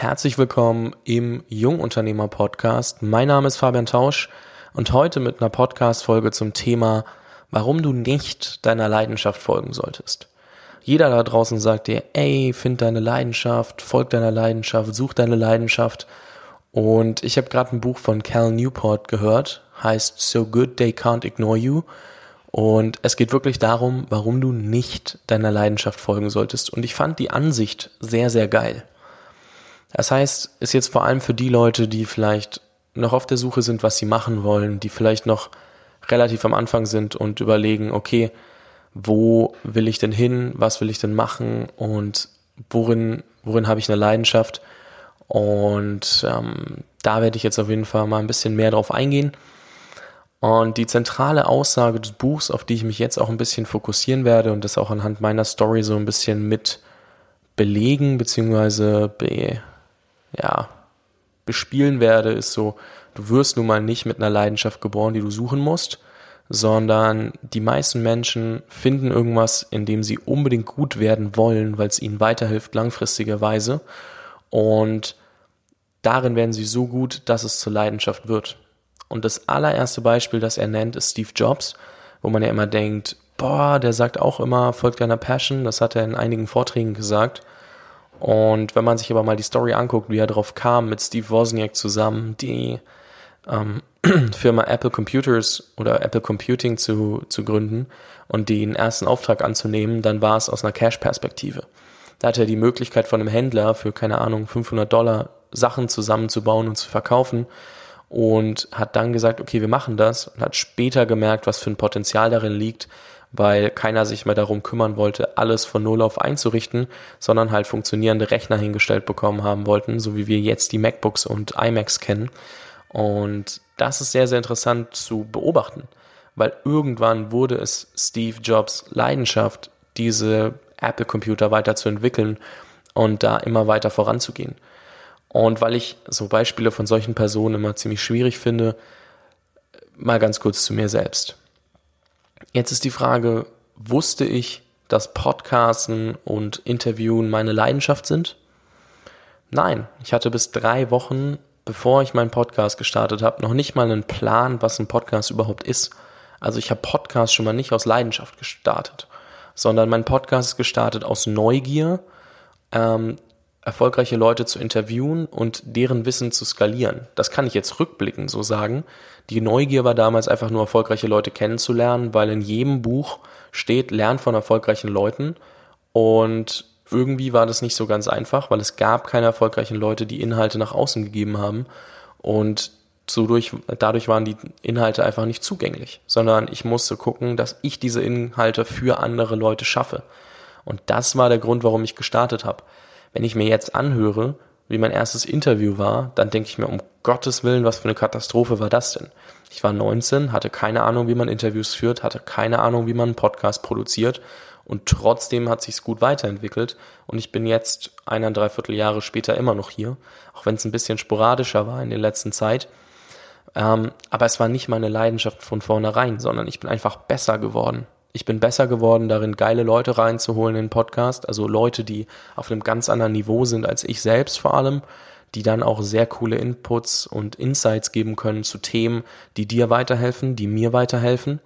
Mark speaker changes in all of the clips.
Speaker 1: Herzlich willkommen im Jungunternehmer Podcast. Mein Name ist Fabian Tausch und heute mit einer Podcast Folge zum Thema, warum du nicht deiner Leidenschaft folgen solltest. Jeder da draußen sagt dir, ey, find deine Leidenschaft, folg deiner Leidenschaft, such deine Leidenschaft. Und ich habe gerade ein Buch von Cal Newport gehört, heißt So Good They Can't Ignore You. Und es geht wirklich darum, warum du nicht deiner Leidenschaft folgen solltest. Und ich fand die Ansicht sehr, sehr geil. Das heißt, ist jetzt vor allem für die Leute, die vielleicht noch auf der Suche sind, was sie machen wollen, die vielleicht noch relativ am Anfang sind und überlegen, okay, wo will ich denn hin, was will ich denn machen und worin, worin habe ich eine Leidenschaft. Und ähm, da werde ich jetzt auf jeden Fall mal ein bisschen mehr drauf eingehen. Und die zentrale Aussage des Buchs, auf die ich mich jetzt auch ein bisschen fokussieren werde und das auch anhand meiner Story so ein bisschen mit belegen bzw. be, ja, bespielen werde, ist so, du wirst nun mal nicht mit einer Leidenschaft geboren, die du suchen musst, sondern die meisten Menschen finden irgendwas, in dem sie unbedingt gut werden wollen, weil es ihnen weiterhilft langfristigerweise und darin werden sie so gut, dass es zur Leidenschaft wird. Und das allererste Beispiel, das er nennt, ist Steve Jobs, wo man ja immer denkt, boah, der sagt auch immer, folgt deiner Passion. Das hat er in einigen Vorträgen gesagt. Und wenn man sich aber mal die Story anguckt, wie er darauf kam, mit Steve Wozniak zusammen, die ähm, Firma Apple Computers oder Apple Computing zu, zu gründen und den ersten Auftrag anzunehmen, dann war es aus einer Cash-Perspektive. Da hat er die Möglichkeit von einem Händler für, keine Ahnung, 500 Dollar Sachen zusammenzubauen und zu verkaufen und hat dann gesagt, okay, wir machen das und hat später gemerkt, was für ein Potenzial darin liegt, weil keiner sich mehr darum kümmern wollte, alles von Null auf einzurichten, sondern halt funktionierende Rechner hingestellt bekommen haben wollten, so wie wir jetzt die MacBooks und iMacs kennen. Und das ist sehr, sehr interessant zu beobachten, weil irgendwann wurde es Steve Jobs Leidenschaft, diese Apple-Computer weiterzuentwickeln und da immer weiter voranzugehen. Und weil ich so Beispiele von solchen Personen immer ziemlich schwierig finde, mal ganz kurz zu mir selbst. Jetzt ist die Frage, wusste ich, dass Podcasten und Interviewen meine Leidenschaft sind? Nein, ich hatte bis drei Wochen, bevor ich meinen Podcast gestartet habe, noch nicht mal einen Plan, was ein Podcast überhaupt ist. Also ich habe Podcast schon mal nicht aus Leidenschaft gestartet, sondern mein Podcast ist gestartet aus Neugier, ähm, erfolgreiche Leute zu interviewen und deren Wissen zu skalieren. Das kann ich jetzt rückblickend so sagen. Die Neugier war damals einfach nur erfolgreiche Leute kennenzulernen, weil in jedem Buch steht, lern von erfolgreichen Leuten. Und irgendwie war das nicht so ganz einfach, weil es gab keine erfolgreichen Leute, die Inhalte nach außen gegeben haben. Und dadurch, dadurch waren die Inhalte einfach nicht zugänglich, sondern ich musste gucken, dass ich diese Inhalte für andere Leute schaffe. Und das war der Grund, warum ich gestartet habe. Wenn ich mir jetzt anhöre, wie mein erstes Interview war, dann denke ich mir, um Gottes Willen, was für eine Katastrophe war das denn? Ich war 19, hatte keine Ahnung, wie man Interviews führt, hatte keine Ahnung, wie man einen Podcast produziert und trotzdem hat sich's gut weiterentwickelt und ich bin jetzt eineinhalb, dreiviertel Jahre später immer noch hier, auch wenn es ein bisschen sporadischer war in der letzten Zeit. Ähm, aber es war nicht meine Leidenschaft von vornherein, sondern ich bin einfach besser geworden ich bin besser geworden darin, geile Leute reinzuholen in den Podcast, also Leute, die auf einem ganz anderen Niveau sind als ich selbst vor allem, die dann auch sehr coole Inputs und Insights geben können zu Themen, die dir weiterhelfen, die mir weiterhelfen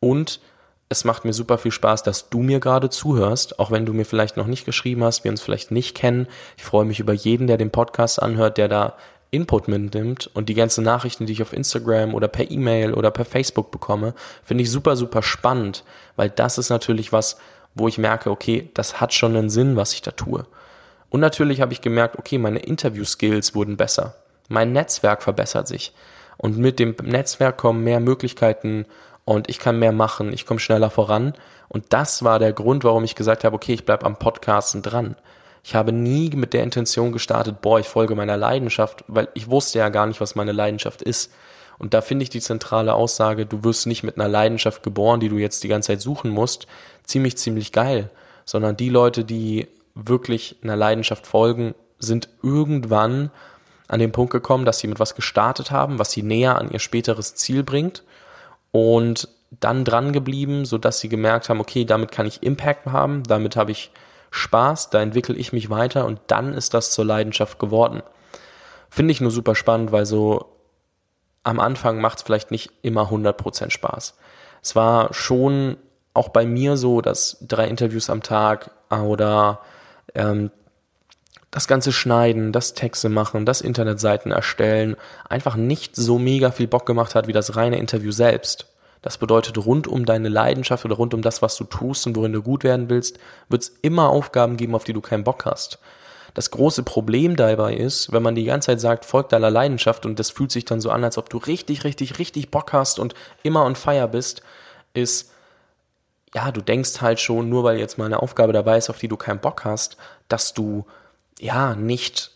Speaker 1: und es macht mir super viel Spaß, dass du mir gerade zuhörst, auch wenn du mir vielleicht noch nicht geschrieben hast, wir uns vielleicht nicht kennen. Ich freue mich über jeden, der den Podcast anhört, der da Input mitnimmt und die ganzen Nachrichten, die ich auf Instagram oder per E-Mail oder per Facebook bekomme, finde ich super, super spannend, weil das ist natürlich was, wo ich merke, okay, das hat schon einen Sinn, was ich da tue. Und natürlich habe ich gemerkt, okay, meine Interview-Skills wurden besser. Mein Netzwerk verbessert sich. Und mit dem Netzwerk kommen mehr Möglichkeiten und ich kann mehr machen, ich komme schneller voran. Und das war der Grund, warum ich gesagt habe, okay, ich bleibe am Podcasten dran. Ich habe nie mit der Intention gestartet, boah, ich folge meiner Leidenschaft, weil ich wusste ja gar nicht, was meine Leidenschaft ist. Und da finde ich die zentrale Aussage, du wirst nicht mit einer Leidenschaft geboren, die du jetzt die ganze Zeit suchen musst, ziemlich, ziemlich geil. Sondern die Leute, die wirklich einer Leidenschaft folgen, sind irgendwann an den Punkt gekommen, dass sie mit was gestartet haben, was sie näher an ihr späteres Ziel bringt und dann dran geblieben, so dass sie gemerkt haben, okay, damit kann ich Impact haben, damit habe ich Spaß, da entwickle ich mich weiter und dann ist das zur Leidenschaft geworden. Finde ich nur super spannend, weil so am Anfang macht es vielleicht nicht immer 100% Spaß. Es war schon auch bei mir so, dass drei Interviews am Tag oder ähm, das ganze Schneiden, das Texte machen, das Internetseiten erstellen einfach nicht so mega viel Bock gemacht hat wie das reine Interview selbst. Das bedeutet, rund um deine Leidenschaft oder rund um das, was du tust und worin du gut werden willst, wird es immer Aufgaben geben, auf die du keinen Bock hast. Das große Problem dabei ist, wenn man die ganze Zeit sagt, folg deiner Leidenschaft und das fühlt sich dann so an, als ob du richtig, richtig, richtig Bock hast und immer on fire bist, ist, ja, du denkst halt schon, nur weil jetzt mal eine Aufgabe dabei ist, auf die du keinen Bock hast, dass du, ja, nicht,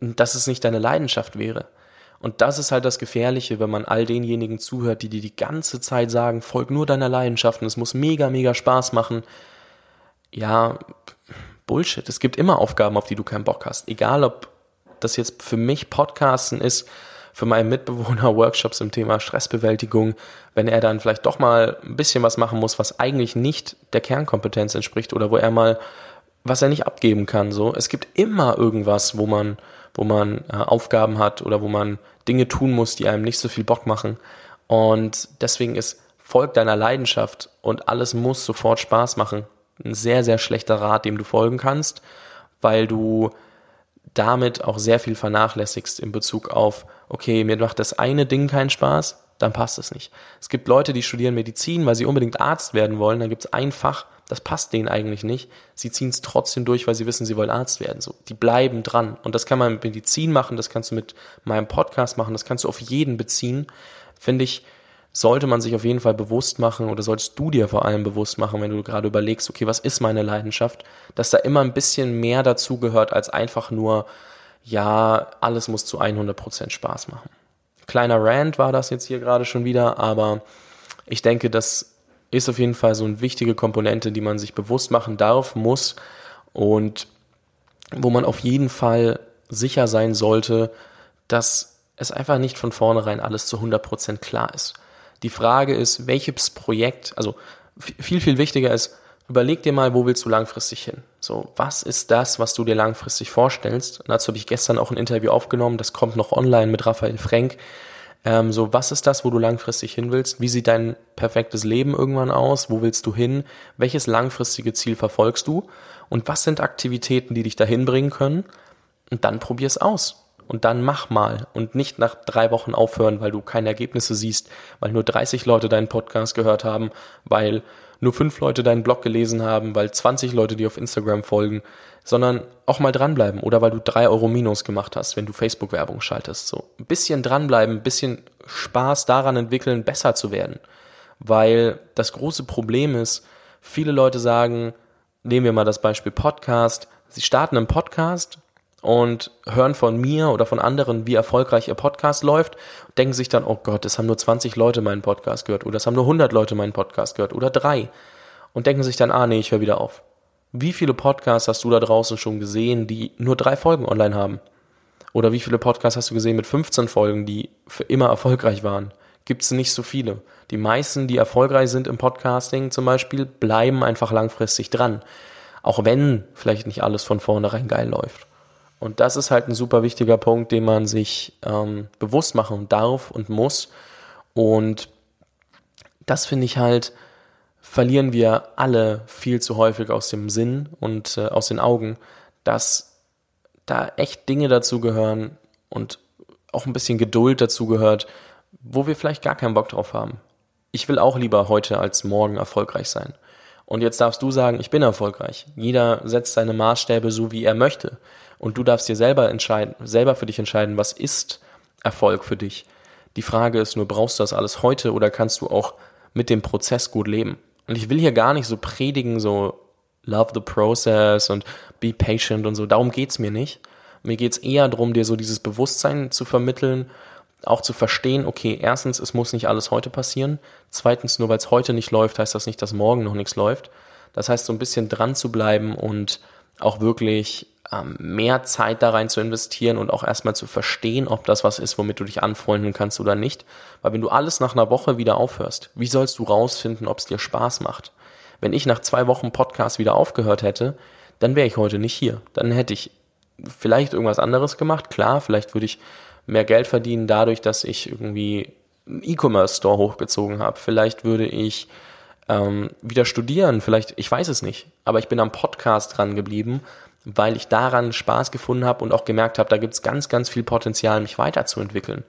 Speaker 1: dass es nicht deine Leidenschaft wäre. Und das ist halt das Gefährliche, wenn man all denjenigen zuhört, die dir die ganze Zeit sagen, folg nur deiner Leidenschaft und es muss mega, mega Spaß machen. Ja, Bullshit. Es gibt immer Aufgaben, auf die du keinen Bock hast. Egal, ob das jetzt für mich Podcasten ist, für meinen Mitbewohner Workshops im Thema Stressbewältigung, wenn er dann vielleicht doch mal ein bisschen was machen muss, was eigentlich nicht der Kernkompetenz entspricht oder wo er mal was er nicht abgeben kann. So, es gibt immer irgendwas, wo man, wo man äh, Aufgaben hat oder wo man Dinge tun muss, die einem nicht so viel Bock machen. Und deswegen ist Folg deiner Leidenschaft und alles muss sofort Spaß machen ein sehr, sehr schlechter Rat, dem du folgen kannst, weil du damit auch sehr viel vernachlässigst in Bezug auf, okay, mir macht das eine Ding keinen Spaß, dann passt es nicht. Es gibt Leute, die studieren Medizin, weil sie unbedingt Arzt werden wollen, dann gibt es ein Fach, das passt denen eigentlich nicht. Sie ziehen es trotzdem durch, weil sie wissen, sie wollen Arzt werden. So, die bleiben dran. Und das kann man mit Medizin machen, das kannst du mit meinem Podcast machen, das kannst du auf jeden beziehen. Finde ich, sollte man sich auf jeden Fall bewusst machen oder solltest du dir vor allem bewusst machen, wenn du gerade überlegst, okay, was ist meine Leidenschaft, dass da immer ein bisschen mehr dazu gehört als einfach nur, ja, alles muss zu 100% Spaß machen. Kleiner Rant war das jetzt hier gerade schon wieder, aber ich denke, das ist auf jeden Fall so eine wichtige Komponente, die man sich bewusst machen darf, muss und wo man auf jeden Fall sicher sein sollte, dass es einfach nicht von vornherein alles zu 100% klar ist. Die Frage ist, welches Projekt, also viel, viel wichtiger ist, überleg dir mal, wo willst du langfristig hin? So, was ist das, was du dir langfristig vorstellst? Und dazu habe ich gestern auch ein Interview aufgenommen, das kommt noch online mit Raphael Frenk. Ähm, so, was ist das, wo du langfristig hin willst? Wie sieht dein perfektes Leben irgendwann aus? Wo willst du hin? Welches langfristige Ziel verfolgst du? Und was sind Aktivitäten, die dich dahin bringen können? Und dann probier es aus und dann mach mal und nicht nach drei Wochen aufhören, weil du keine Ergebnisse siehst, weil nur 30 Leute deinen Podcast gehört haben, weil nur fünf Leute deinen Blog gelesen haben, weil 20 Leute dir auf Instagram folgen, sondern auch mal dranbleiben oder weil du drei Euro Minus gemacht hast, wenn du Facebook-Werbung schaltest. So ein bisschen dranbleiben, ein bisschen Spaß daran entwickeln, besser zu werden. Weil das große Problem ist, viele Leute sagen, nehmen wir mal das Beispiel Podcast, sie starten einen Podcast, und hören von mir oder von anderen, wie erfolgreich ihr Podcast läuft, denken sich dann, oh Gott, es haben nur 20 Leute meinen Podcast gehört oder es haben nur 100 Leute meinen Podcast gehört oder drei und denken sich dann, ah nee, ich höre wieder auf. Wie viele Podcasts hast du da draußen schon gesehen, die nur drei Folgen online haben? Oder wie viele Podcasts hast du gesehen mit 15 Folgen, die für immer erfolgreich waren? Gibt es nicht so viele. Die meisten, die erfolgreich sind im Podcasting zum Beispiel, bleiben einfach langfristig dran. Auch wenn vielleicht nicht alles von vornherein geil läuft. Und das ist halt ein super wichtiger Punkt, den man sich ähm, bewusst machen darf und muss. Und das finde ich halt, verlieren wir alle viel zu häufig aus dem Sinn und äh, aus den Augen, dass da echt Dinge dazu gehören und auch ein bisschen Geduld dazu gehört, wo wir vielleicht gar keinen Bock drauf haben. Ich will auch lieber heute als morgen erfolgreich sein. Und jetzt darfst du sagen, ich bin erfolgreich. Jeder setzt seine Maßstäbe so, wie er möchte. Und du darfst dir selber entscheiden, selber für dich entscheiden, was ist Erfolg für dich. Die Frage ist nur, brauchst du das alles heute oder kannst du auch mit dem Prozess gut leben? Und ich will hier gar nicht so predigen, so love the process und be patient und so. Darum geht's mir nicht. Mir geht's eher darum, dir so dieses Bewusstsein zu vermitteln, auch zu verstehen, okay, erstens, es muss nicht alles heute passieren. Zweitens, nur weil es heute nicht läuft, heißt das nicht, dass morgen noch nichts läuft. Das heißt, so ein bisschen dran zu bleiben und auch wirklich ähm, mehr Zeit da rein zu investieren und auch erstmal zu verstehen, ob das was ist, womit du dich anfreunden kannst oder nicht. Weil wenn du alles nach einer Woche wieder aufhörst, wie sollst du rausfinden, ob es dir Spaß macht? Wenn ich nach zwei Wochen Podcast wieder aufgehört hätte, dann wäre ich heute nicht hier. Dann hätte ich vielleicht irgendwas anderes gemacht. Klar, vielleicht würde ich mehr Geld verdienen dadurch, dass ich irgendwie einen E-Commerce-Store hochgezogen habe. Vielleicht würde ich ähm, wieder studieren, vielleicht, ich weiß es nicht. Aber ich bin am Podcast dran geblieben, weil ich daran Spaß gefunden habe und auch gemerkt habe, da gibt es ganz, ganz viel Potenzial, mich weiterzuentwickeln.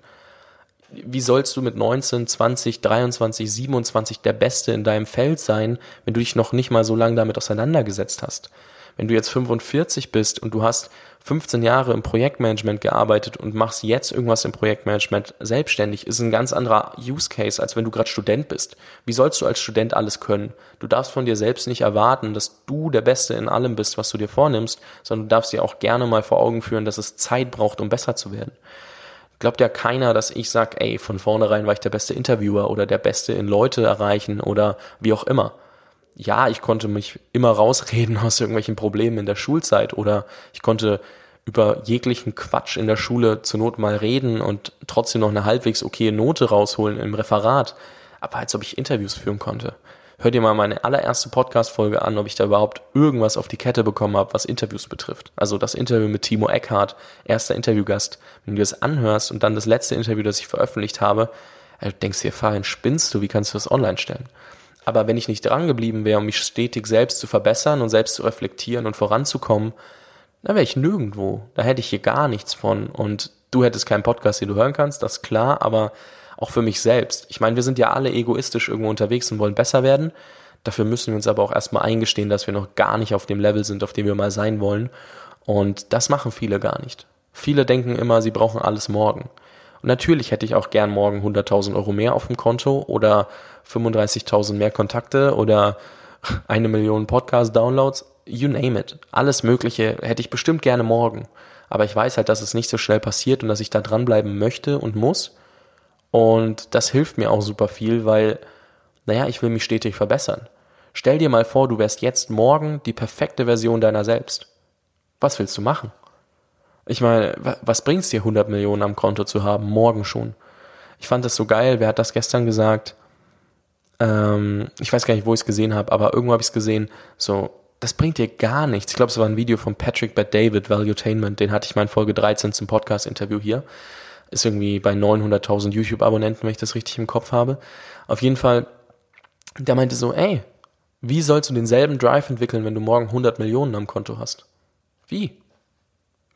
Speaker 1: Wie sollst du mit 19, 20, 23, 27 der Beste in deinem Feld sein, wenn du dich noch nicht mal so lange damit auseinandergesetzt hast? Wenn du jetzt 45 bist und du hast 15 Jahre im Projektmanagement gearbeitet und machst jetzt irgendwas im Projektmanagement selbstständig, ist ein ganz anderer Use Case, als wenn du gerade Student bist. Wie sollst du als Student alles können? Du darfst von dir selbst nicht erwarten, dass du der Beste in allem bist, was du dir vornimmst, sondern du darfst dir auch gerne mal vor Augen führen, dass es Zeit braucht, um besser zu werden. Glaubt ja keiner, dass ich sag, ey, von vornherein war ich der beste Interviewer oder der Beste in Leute erreichen oder wie auch immer ja, ich konnte mich immer rausreden aus irgendwelchen Problemen in der Schulzeit oder ich konnte über jeglichen Quatsch in der Schule zur Not mal reden und trotzdem noch eine halbwegs okay Note rausholen im Referat. Aber als ob ich Interviews führen konnte. Hör dir mal meine allererste Podcast-Folge an, ob ich da überhaupt irgendwas auf die Kette bekommen habe, was Interviews betrifft. Also das Interview mit Timo Eckhardt, erster Interviewgast. Wenn du das anhörst und dann das letzte Interview, das ich veröffentlicht habe, äh, denkst du dir, Farin, spinnst du? Wie kannst du das online stellen? Aber wenn ich nicht dran geblieben wäre, um mich stetig selbst zu verbessern und selbst zu reflektieren und voranzukommen, dann wäre ich nirgendwo. Da hätte ich hier gar nichts von. Und du hättest keinen Podcast, den du hören kannst, das ist klar, aber auch für mich selbst. Ich meine, wir sind ja alle egoistisch irgendwo unterwegs und wollen besser werden. Dafür müssen wir uns aber auch erstmal eingestehen, dass wir noch gar nicht auf dem Level sind, auf dem wir mal sein wollen. Und das machen viele gar nicht. Viele denken immer, sie brauchen alles morgen. Und natürlich hätte ich auch gern morgen 100.000 Euro mehr auf dem Konto oder 35.000 mehr Kontakte oder eine Million Podcast-Downloads. You name it. Alles Mögliche hätte ich bestimmt gerne morgen. Aber ich weiß halt, dass es nicht so schnell passiert und dass ich da dranbleiben möchte und muss. Und das hilft mir auch super viel, weil, naja, ich will mich stetig verbessern. Stell dir mal vor, du wärst jetzt morgen die perfekte Version deiner selbst. Was willst du machen? Ich meine, was bringt's dir, 100 Millionen am Konto zu haben, morgen schon? Ich fand das so geil, wer hat das gestern gesagt? Ähm, ich weiß gar nicht, wo ich es gesehen habe, aber irgendwo habe ich es gesehen, so, das bringt dir gar nichts. Ich glaube, es war ein Video von Patrick Bad David, Valuetainment, den hatte ich mal in Folge 13 zum Podcast-Interview hier. Ist irgendwie bei 900.000 YouTube-Abonnenten, wenn ich das richtig im Kopf habe. Auf jeden Fall, der meinte so, ey, wie sollst du denselben Drive entwickeln, wenn du morgen 100 Millionen am Konto hast? Wie?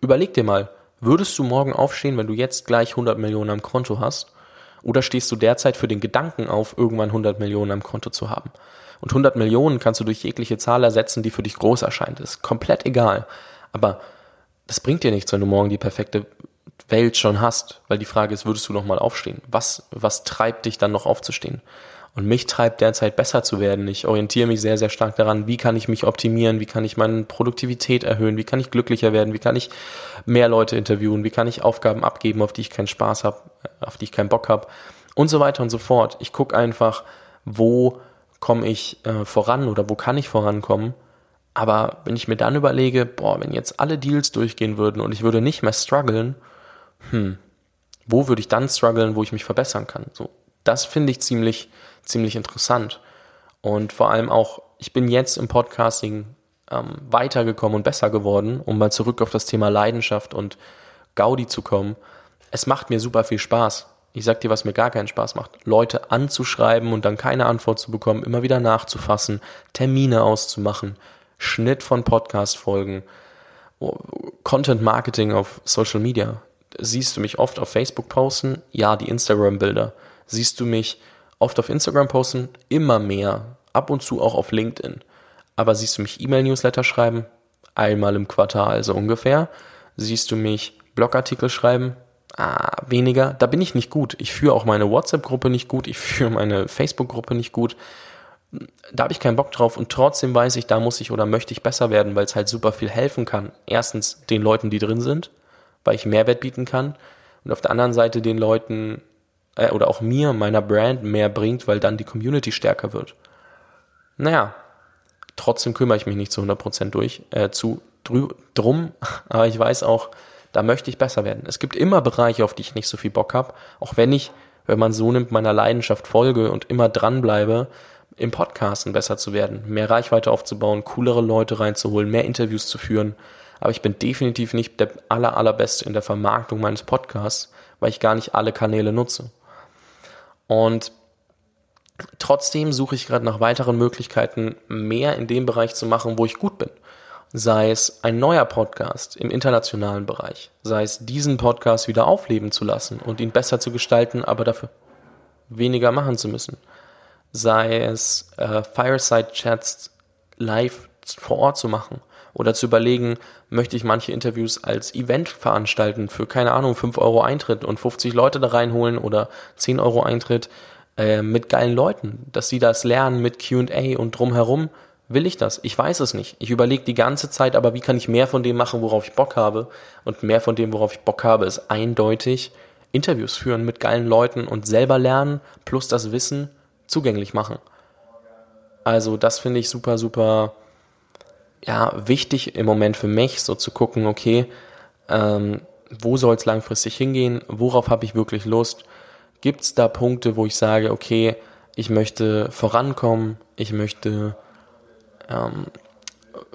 Speaker 1: Überleg dir mal, würdest du morgen aufstehen, wenn du jetzt gleich 100 Millionen am Konto hast? Oder stehst du derzeit für den Gedanken auf, irgendwann 100 Millionen am Konto zu haben? Und 100 Millionen kannst du durch jegliche Zahl ersetzen, die für dich groß erscheint. ist komplett egal. Aber das bringt dir nichts, wenn du morgen die perfekte Welt schon hast. Weil die Frage ist, würdest du noch mal aufstehen? Was, was treibt dich dann noch aufzustehen? Und mich treibt derzeit besser zu werden. Ich orientiere mich sehr, sehr stark daran, wie kann ich mich optimieren, wie kann ich meine Produktivität erhöhen, wie kann ich glücklicher werden, wie kann ich mehr Leute interviewen, wie kann ich Aufgaben abgeben, auf die ich keinen Spaß habe, auf die ich keinen Bock habe und so weiter und so fort. Ich gucke einfach, wo komme ich äh, voran oder wo kann ich vorankommen. Aber wenn ich mir dann überlege, boah, wenn jetzt alle Deals durchgehen würden und ich würde nicht mehr strugglen, hm, wo würde ich dann strugglen, wo ich mich verbessern kann? So, das finde ich ziemlich, ziemlich interessant. Und vor allem auch, ich bin jetzt im Podcasting ähm, weitergekommen und besser geworden, um mal zurück auf das Thema Leidenschaft und Gaudi zu kommen. Es macht mir super viel Spaß. Ich sag dir, was mir gar keinen Spaß macht. Leute anzuschreiben und dann keine Antwort zu bekommen, immer wieder nachzufassen, Termine auszumachen, Schnitt von Podcast-Folgen, Content Marketing auf Social Media. Siehst du mich oft auf Facebook posten? Ja, die Instagram-Bilder siehst du mich oft auf Instagram posten, immer mehr, ab und zu auch auf LinkedIn. Aber siehst du mich E-Mail-Newsletter schreiben? Einmal im Quartal, so ungefähr. Siehst du mich Blogartikel schreiben? Ah, weniger. Da bin ich nicht gut. Ich führe auch meine WhatsApp-Gruppe nicht gut. Ich führe meine Facebook-Gruppe nicht gut. Da habe ich keinen Bock drauf und trotzdem weiß ich, da muss ich oder möchte ich besser werden, weil es halt super viel helfen kann. Erstens den Leuten, die drin sind, weil ich Mehrwert bieten kann. Und auf der anderen Seite den Leuten, äh, oder auch mir, meiner Brand mehr bringt, weil dann die Community stärker wird. Naja, trotzdem kümmere ich mich nicht zu 100% durch, äh, zu drum, aber ich weiß auch, da möchte ich besser werden. Es gibt immer Bereiche, auf die ich nicht so viel Bock habe, auch wenn ich wenn man so nimmt, meiner Leidenschaft folge und immer dranbleibe, im Podcasten besser zu werden, mehr Reichweite aufzubauen, coolere Leute reinzuholen, mehr Interviews zu führen. Aber ich bin definitiv nicht der aller, allerbeste in der Vermarktung meines Podcasts, weil ich gar nicht alle Kanäle nutze. Und trotzdem suche ich gerade nach weiteren Möglichkeiten, mehr in dem Bereich zu machen, wo ich gut bin. Sei es ein neuer Podcast im internationalen Bereich, sei es diesen Podcast wieder aufleben zu lassen und ihn besser zu gestalten, aber dafür weniger machen zu müssen. Sei es äh, Fireside-Chats live vor Ort zu machen oder zu überlegen, möchte ich manche Interviews als Event veranstalten für, keine Ahnung, 5 Euro Eintritt und 50 Leute da reinholen oder 10 Euro Eintritt äh, mit geilen Leuten, dass sie das lernen mit QA und drumherum. Will ich das? Ich weiß es nicht. Ich überlege die ganze Zeit, aber wie kann ich mehr von dem machen, worauf ich Bock habe? Und mehr von dem, worauf ich Bock habe, ist eindeutig Interviews führen mit geilen Leuten und selber lernen, plus das Wissen zugänglich machen. Also das finde ich super, super ja, wichtig im Moment für mich, so zu gucken, okay, ähm, wo soll es langfristig hingehen, worauf habe ich wirklich Lust, gibt es da Punkte, wo ich sage, okay, ich möchte vorankommen, ich möchte, ähm,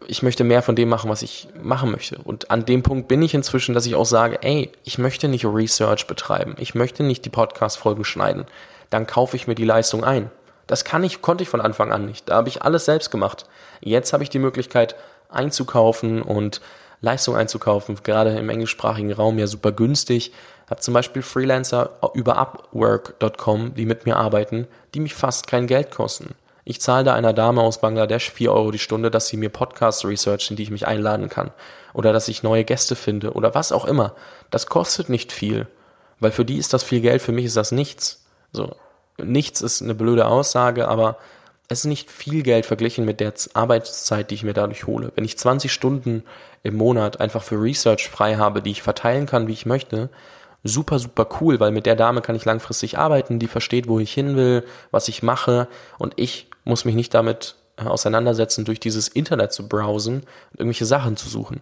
Speaker 1: ich möchte mehr von dem machen, was ich machen möchte. Und an dem Punkt bin ich inzwischen, dass ich auch sage, ey, ich möchte nicht Research betreiben, ich möchte nicht die Podcast-Folgen schneiden dann kaufe ich mir die Leistung ein. Das kann ich, konnte ich von Anfang an nicht. Da habe ich alles selbst gemacht. Jetzt habe ich die Möglichkeit einzukaufen und Leistung einzukaufen, gerade im englischsprachigen Raum ja super günstig. Habe zum Beispiel Freelancer über Upwork.com, die mit mir arbeiten, die mich fast kein Geld kosten. Ich zahle da einer Dame aus Bangladesch 4 Euro die Stunde, dass sie mir Podcasts researchen, die ich mich einladen kann. Oder dass ich neue Gäste finde oder was auch immer. Das kostet nicht viel. Weil für die ist das viel Geld, für mich ist das nichts. So, nichts ist eine blöde Aussage, aber es ist nicht viel Geld verglichen mit der Arbeitszeit, die ich mir dadurch hole. Wenn ich 20 Stunden im Monat einfach für Research frei habe, die ich verteilen kann, wie ich möchte, super, super cool, weil mit der Dame kann ich langfristig arbeiten, die versteht, wo ich hin will, was ich mache und ich muss mich nicht damit äh, auseinandersetzen, durch dieses Internet zu browsen und irgendwelche Sachen zu suchen.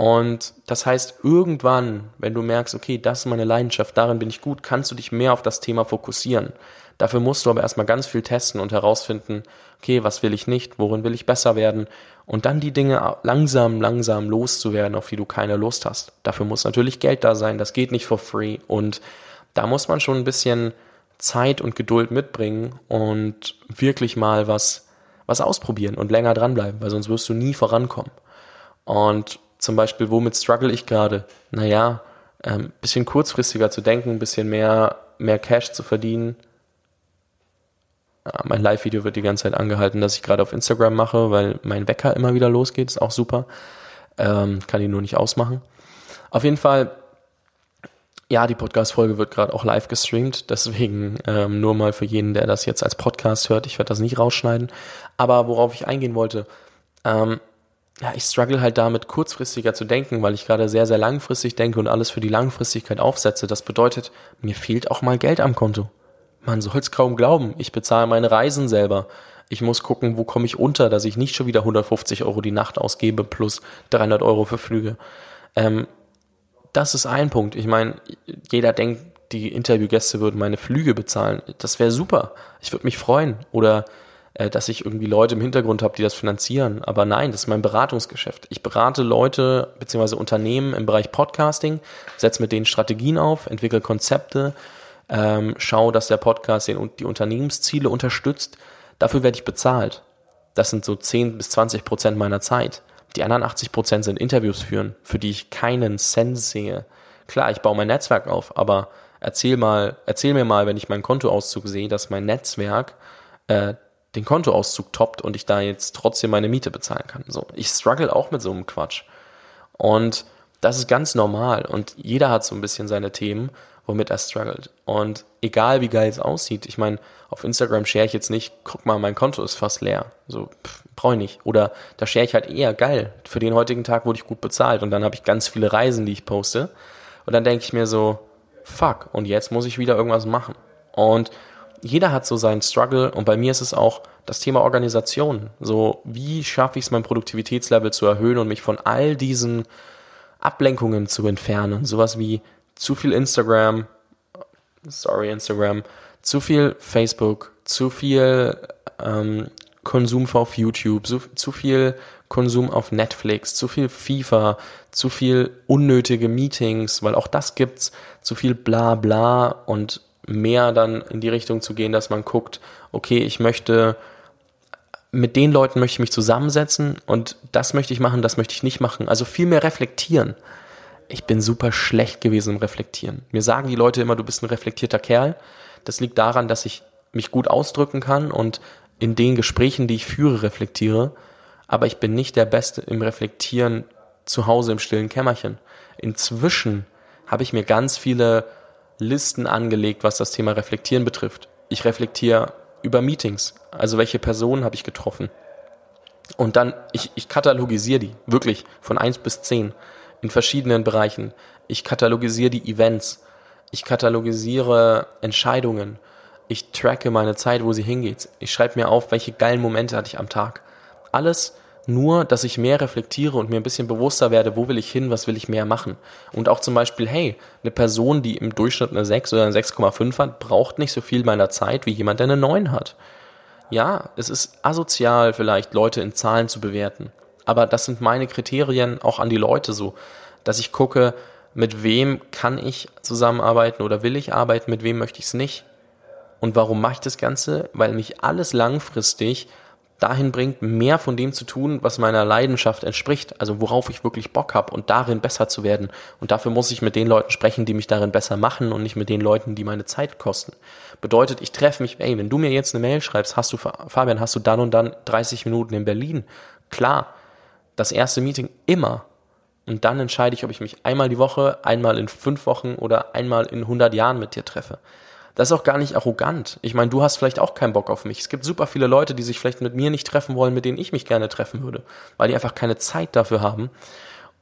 Speaker 1: Und das heißt, irgendwann, wenn du merkst, okay, das ist meine Leidenschaft, darin bin ich gut, kannst du dich mehr auf das Thema fokussieren. Dafür musst du aber erstmal ganz viel testen und herausfinden, okay, was will ich nicht, worin will ich besser werden und dann die Dinge langsam, langsam loszuwerden, auf die du keine Lust hast. Dafür muss natürlich Geld da sein, das geht nicht for free und da muss man schon ein bisschen Zeit und Geduld mitbringen und wirklich mal was, was ausprobieren und länger dranbleiben, weil sonst wirst du nie vorankommen. Und zum Beispiel, womit struggle ich gerade? Naja, ähm, bisschen kurzfristiger zu denken, ein bisschen mehr, mehr Cash zu verdienen. Ja, mein Live-Video wird die ganze Zeit angehalten, dass ich gerade auf Instagram mache, weil mein Wecker immer wieder losgeht, ist auch super. Ähm, kann ihn nur nicht ausmachen. Auf jeden Fall, ja, die Podcast-Folge wird gerade auch live gestreamt, deswegen ähm, nur mal für jeden, der das jetzt als Podcast hört, ich werde das nicht rausschneiden. Aber worauf ich eingehen wollte, ähm, ja, ich struggle halt damit, kurzfristiger zu denken, weil ich gerade sehr, sehr langfristig denke und alles für die Langfristigkeit aufsetze. Das bedeutet, mir fehlt auch mal Geld am Konto. Man soll's kaum glauben. Ich bezahle meine Reisen selber. Ich muss gucken, wo komme ich unter, dass ich nicht schon wieder 150 Euro die Nacht ausgebe plus 300 Euro für Flüge. Ähm, das ist ein Punkt. Ich meine, jeder denkt, die Interviewgäste würden meine Flüge bezahlen. Das wäre super. Ich würde mich freuen. Oder dass ich irgendwie Leute im Hintergrund habe, die das finanzieren. Aber nein, das ist mein Beratungsgeschäft. Ich berate Leute bzw. Unternehmen im Bereich Podcasting, setze mit denen Strategien auf, entwickle Konzepte, ähm, schaue, dass der Podcast den, die Unternehmensziele unterstützt. Dafür werde ich bezahlt. Das sind so 10 bis 20 Prozent meiner Zeit. Die anderen 80 Prozent sind Interviews führen, für die ich keinen Cent sehe. Klar, ich baue mein Netzwerk auf, aber erzähl mal, erzähl mir mal, wenn ich meinen Kontoauszug sehe, dass mein Netzwerk äh, den Kontoauszug toppt und ich da jetzt trotzdem meine Miete bezahlen kann. So, ich struggle auch mit so einem Quatsch. Und das ist ganz normal und jeder hat so ein bisschen seine Themen, womit er struggelt. Und egal wie geil es aussieht, ich meine, auf Instagram share ich jetzt nicht, guck mal, mein Konto ist fast leer. So, brauche ich nicht. Oder da share ich halt eher geil. Für den heutigen Tag wurde ich gut bezahlt und dann habe ich ganz viele Reisen, die ich poste. Und dann denke ich mir so, fuck, und jetzt muss ich wieder irgendwas machen. Und jeder hat so seinen Struggle und bei mir ist es auch das Thema Organisation. So, wie schaffe ich es, mein Produktivitätslevel zu erhöhen und mich von all diesen Ablenkungen zu entfernen? Sowas wie zu viel Instagram, sorry Instagram, zu viel Facebook, zu viel ähm, Konsum auf YouTube, zu, zu viel Konsum auf Netflix, zu viel FIFA, zu viel unnötige Meetings, weil auch das gibt's, zu viel bla bla und mehr dann in die Richtung zu gehen, dass man guckt, okay, ich möchte mit den Leuten möchte ich mich zusammensetzen und das möchte ich machen, das möchte ich nicht machen. Also viel mehr reflektieren. Ich bin super schlecht gewesen im Reflektieren. Mir sagen die Leute immer, du bist ein reflektierter Kerl. Das liegt daran, dass ich mich gut ausdrücken kann und in den Gesprächen, die ich führe, reflektiere. Aber ich bin nicht der Beste im Reflektieren zu Hause im stillen Kämmerchen. Inzwischen habe ich mir ganz viele Listen angelegt, was das Thema Reflektieren betrifft. Ich reflektiere über Meetings. Also welche Personen habe ich getroffen? Und dann, ich, ich katalogisiere die, wirklich, von eins bis zehn in verschiedenen Bereichen. Ich katalogisiere die Events. Ich katalogisiere Entscheidungen. Ich tracke meine Zeit, wo sie hingeht. Ich schreibe mir auf, welche geilen Momente hatte ich am Tag. Alles nur, dass ich mehr reflektiere und mir ein bisschen bewusster werde, wo will ich hin, was will ich mehr machen. Und auch zum Beispiel, hey, eine Person, die im Durchschnitt eine 6 oder eine 6,5 hat, braucht nicht so viel meiner Zeit wie jemand, der eine 9 hat. Ja, es ist asozial vielleicht, Leute in Zahlen zu bewerten. Aber das sind meine Kriterien auch an die Leute so, dass ich gucke, mit wem kann ich zusammenarbeiten oder will ich arbeiten, mit wem möchte ich es nicht. Und warum mache ich das Ganze? Weil mich alles langfristig dahin bringt, mehr von dem zu tun, was meiner Leidenschaft entspricht, also worauf ich wirklich Bock habe und darin besser zu werden. Und dafür muss ich mit den Leuten sprechen, die mich darin besser machen und nicht mit den Leuten, die meine Zeit kosten. Bedeutet, ich treffe mich, ey, wenn du mir jetzt eine Mail schreibst, hast du, Fabian, hast du dann und dann 30 Minuten in Berlin? Klar, das erste Meeting immer. Und dann entscheide ich, ob ich mich einmal die Woche, einmal in fünf Wochen oder einmal in 100 Jahren mit dir treffe. Das ist auch gar nicht arrogant. Ich meine, du hast vielleicht auch keinen Bock auf mich. Es gibt super viele Leute, die sich vielleicht mit mir nicht treffen wollen, mit denen ich mich gerne treffen würde, weil die einfach keine Zeit dafür haben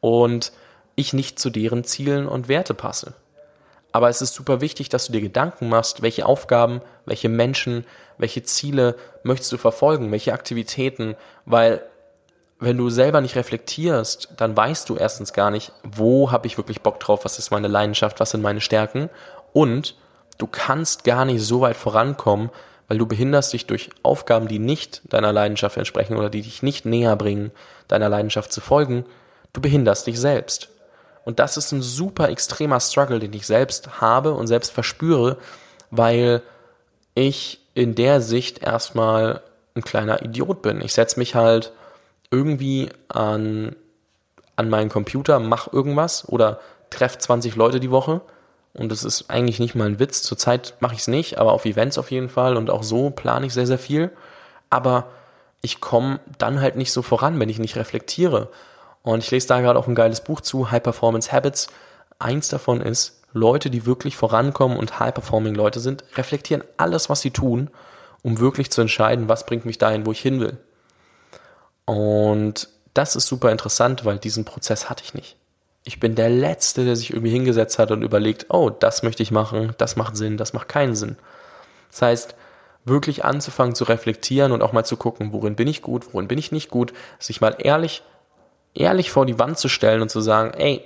Speaker 1: und ich nicht zu deren Zielen und Werte passe. Aber es ist super wichtig, dass du dir Gedanken machst, welche Aufgaben, welche Menschen, welche Ziele möchtest du verfolgen, welche Aktivitäten, weil wenn du selber nicht reflektierst, dann weißt du erstens gar nicht, wo habe ich wirklich Bock drauf, was ist meine Leidenschaft, was sind meine Stärken und du kannst gar nicht so weit vorankommen, weil du behinderst dich durch Aufgaben, die nicht deiner Leidenschaft entsprechen oder die dich nicht näher bringen, deiner Leidenschaft zu folgen. Du behinderst dich selbst. Und das ist ein super extremer Struggle, den ich selbst habe und selbst verspüre, weil ich in der Sicht erstmal ein kleiner Idiot bin. Ich setze mich halt irgendwie an, an meinen Computer, mach irgendwas oder treff 20 Leute die Woche und das ist eigentlich nicht mal ein Witz. Zurzeit mache ich es nicht, aber auf Events auf jeden Fall. Und auch so plane ich sehr, sehr viel. Aber ich komme dann halt nicht so voran, wenn ich nicht reflektiere. Und ich lese da gerade auch ein geiles Buch zu, High Performance Habits. Eins davon ist, Leute, die wirklich vorankommen und High-Performing Leute sind, reflektieren alles, was sie tun, um wirklich zu entscheiden, was bringt mich dahin, wo ich hin will. Und das ist super interessant, weil diesen Prozess hatte ich nicht ich bin der Letzte, der sich irgendwie hingesetzt hat und überlegt, oh, das möchte ich machen, das macht Sinn, das macht keinen Sinn. Das heißt, wirklich anzufangen zu reflektieren und auch mal zu gucken, worin bin ich gut, worin bin ich nicht gut, sich mal ehrlich, ehrlich vor die Wand zu stellen und zu sagen, ey,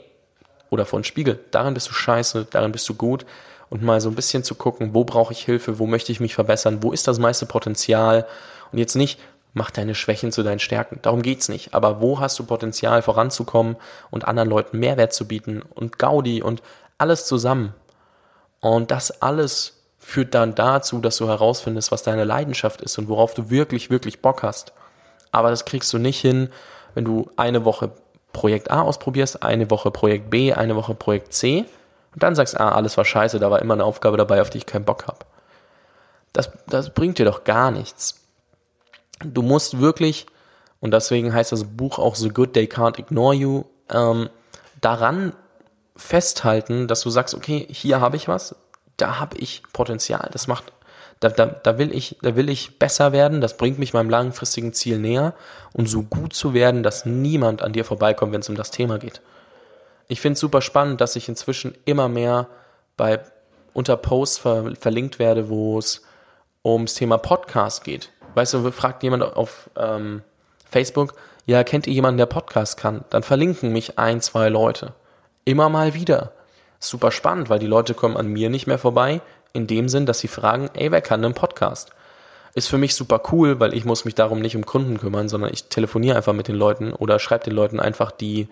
Speaker 1: oder vor den Spiegel, darin bist du scheiße, darin bist du gut und mal so ein bisschen zu gucken, wo brauche ich Hilfe, wo möchte ich mich verbessern, wo ist das meiste Potenzial und jetzt nicht, mach deine Schwächen zu deinen Stärken. Darum geht's nicht. Aber wo hast du Potenzial voranzukommen und anderen Leuten Mehrwert zu bieten und Gaudi und alles zusammen. Und das alles führt dann dazu, dass du herausfindest, was deine Leidenschaft ist und worauf du wirklich, wirklich Bock hast. Aber das kriegst du nicht hin, wenn du eine Woche Projekt A ausprobierst, eine Woche Projekt B, eine Woche Projekt C und dann sagst, ah, alles war scheiße, da war immer eine Aufgabe dabei, auf die ich keinen Bock habe. Das, das bringt dir doch gar nichts. Du musst wirklich, und deswegen heißt das Buch auch So Good They Can't Ignore You, ähm, daran festhalten, dass du sagst, okay, hier habe ich was, da habe ich Potenzial, das macht, da, da, da will ich, da will ich besser werden, das bringt mich meinem langfristigen Ziel näher. Und so gut zu werden, dass niemand an dir vorbeikommt, wenn es um das Thema geht. Ich finde es super spannend, dass ich inzwischen immer mehr bei unter Posts ver, verlinkt werde, wo es ums Thema Podcast geht weißt du, fragt jemand auf ähm, Facebook, ja, kennt ihr jemanden, der Podcast kann? Dann verlinken mich ein, zwei Leute. Immer mal wieder. Super spannend, weil die Leute kommen an mir nicht mehr vorbei, in dem Sinn, dass sie fragen, ey, wer kann einen Podcast? Ist für mich super cool, weil ich muss mich darum nicht um Kunden kümmern, sondern ich telefoniere einfach mit den Leuten oder schreibe den Leuten einfach die,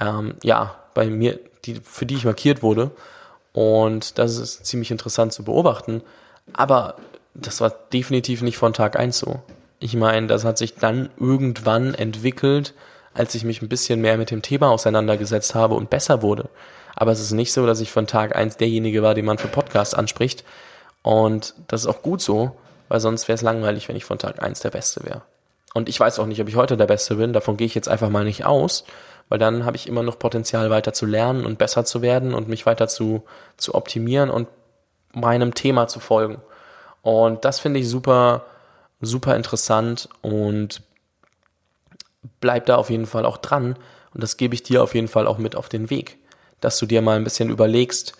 Speaker 1: ähm, ja, bei mir, die, für die ich markiert wurde. Und das ist ziemlich interessant zu beobachten. Aber das war definitiv nicht von Tag eins so. Ich meine, das hat sich dann irgendwann entwickelt, als ich mich ein bisschen mehr mit dem Thema auseinandergesetzt habe und besser wurde. Aber es ist nicht so, dass ich von Tag eins derjenige war, den man für Podcasts anspricht. Und das ist auch gut so, weil sonst wäre es langweilig, wenn ich von Tag eins der Beste wäre. Und ich weiß auch nicht, ob ich heute der Beste bin. Davon gehe ich jetzt einfach mal nicht aus, weil dann habe ich immer noch Potenzial, weiter zu lernen und besser zu werden und mich weiter zu, zu optimieren und meinem Thema zu folgen. Und das finde ich super, super interessant und bleib da auf jeden Fall auch dran. Und das gebe ich dir auf jeden Fall auch mit auf den Weg, dass du dir mal ein bisschen überlegst,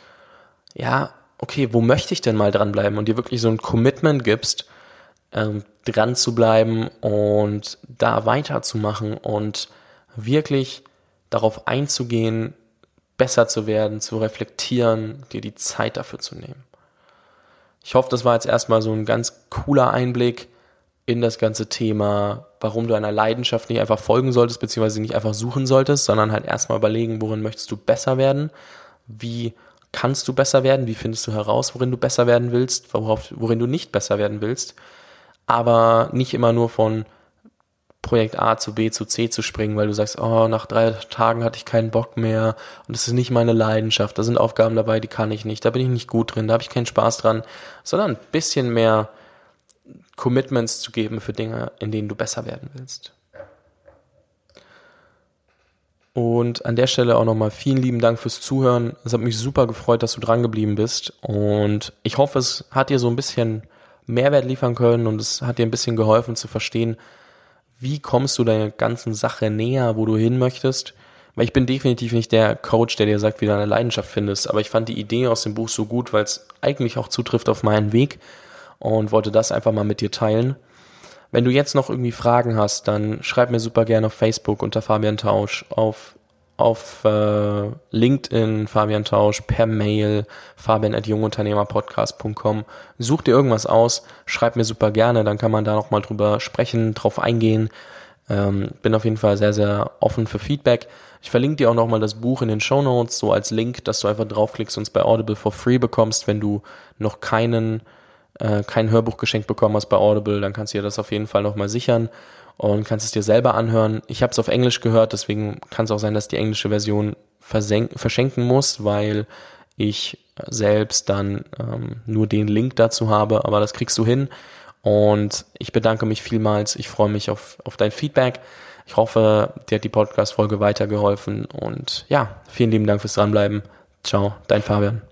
Speaker 1: ja, okay, wo möchte ich denn mal dranbleiben und dir wirklich so ein Commitment gibst, ähm, dran zu bleiben und da weiterzumachen und wirklich darauf einzugehen, besser zu werden, zu reflektieren, dir die Zeit dafür zu nehmen. Ich hoffe, das war jetzt erstmal so ein ganz cooler Einblick in das ganze Thema, warum du einer Leidenschaft nicht einfach folgen solltest, beziehungsweise nicht einfach suchen solltest, sondern halt erstmal überlegen, worin möchtest du besser werden, wie kannst du besser werden, wie findest du heraus, worin du besser werden willst, worauf, worin du nicht besser werden willst, aber nicht immer nur von Projekt A zu B zu C zu springen, weil du sagst, oh, nach drei Tagen hatte ich keinen Bock mehr und das ist nicht meine Leidenschaft. Da sind Aufgaben dabei, die kann ich nicht, da bin ich nicht gut drin, da habe ich keinen Spaß dran, sondern ein bisschen mehr Commitments zu geben für Dinge, in denen du besser werden willst. Und an der Stelle auch nochmal vielen lieben Dank fürs Zuhören. Es hat mich super gefreut, dass du dran geblieben bist. Und ich hoffe, es hat dir so ein bisschen Mehrwert liefern können und es hat dir ein bisschen geholfen zu verstehen, wie kommst du deiner ganzen Sache näher, wo du hin möchtest? Weil ich bin definitiv nicht der Coach, der dir sagt, wie du deine Leidenschaft findest, aber ich fand die Idee aus dem Buch so gut, weil es eigentlich auch zutrifft auf meinen Weg und wollte das einfach mal mit dir teilen. Wenn du jetzt noch irgendwie Fragen hast, dann schreib mir super gerne auf Facebook unter Fabian Tausch, auf auf äh, LinkedIn Fabian Tausch, per Mail fabian at jungunternehmerpodcast.com. Such dir irgendwas aus, schreib mir super gerne, dann kann man da nochmal drüber sprechen, drauf eingehen. Ähm, bin auf jeden Fall sehr, sehr offen für Feedback. Ich verlinke dir auch nochmal das Buch in den Show Notes, so als Link, dass du einfach draufklickst und es bei Audible for free bekommst, wenn du noch keinen, äh, kein Hörbuch geschenkt bekommen hast bei Audible, dann kannst du dir das auf jeden Fall nochmal sichern und kannst es dir selber anhören. Ich habe es auf Englisch gehört, deswegen kann es auch sein, dass die englische Version verschenken muss, weil ich selbst dann ähm, nur den Link dazu habe, aber das kriegst du hin. Und ich bedanke mich vielmals. Ich freue mich auf, auf dein Feedback. Ich hoffe, dir hat die Podcast-Folge weitergeholfen. Und ja, vielen lieben Dank fürs Dranbleiben. Ciao, dein Fabian.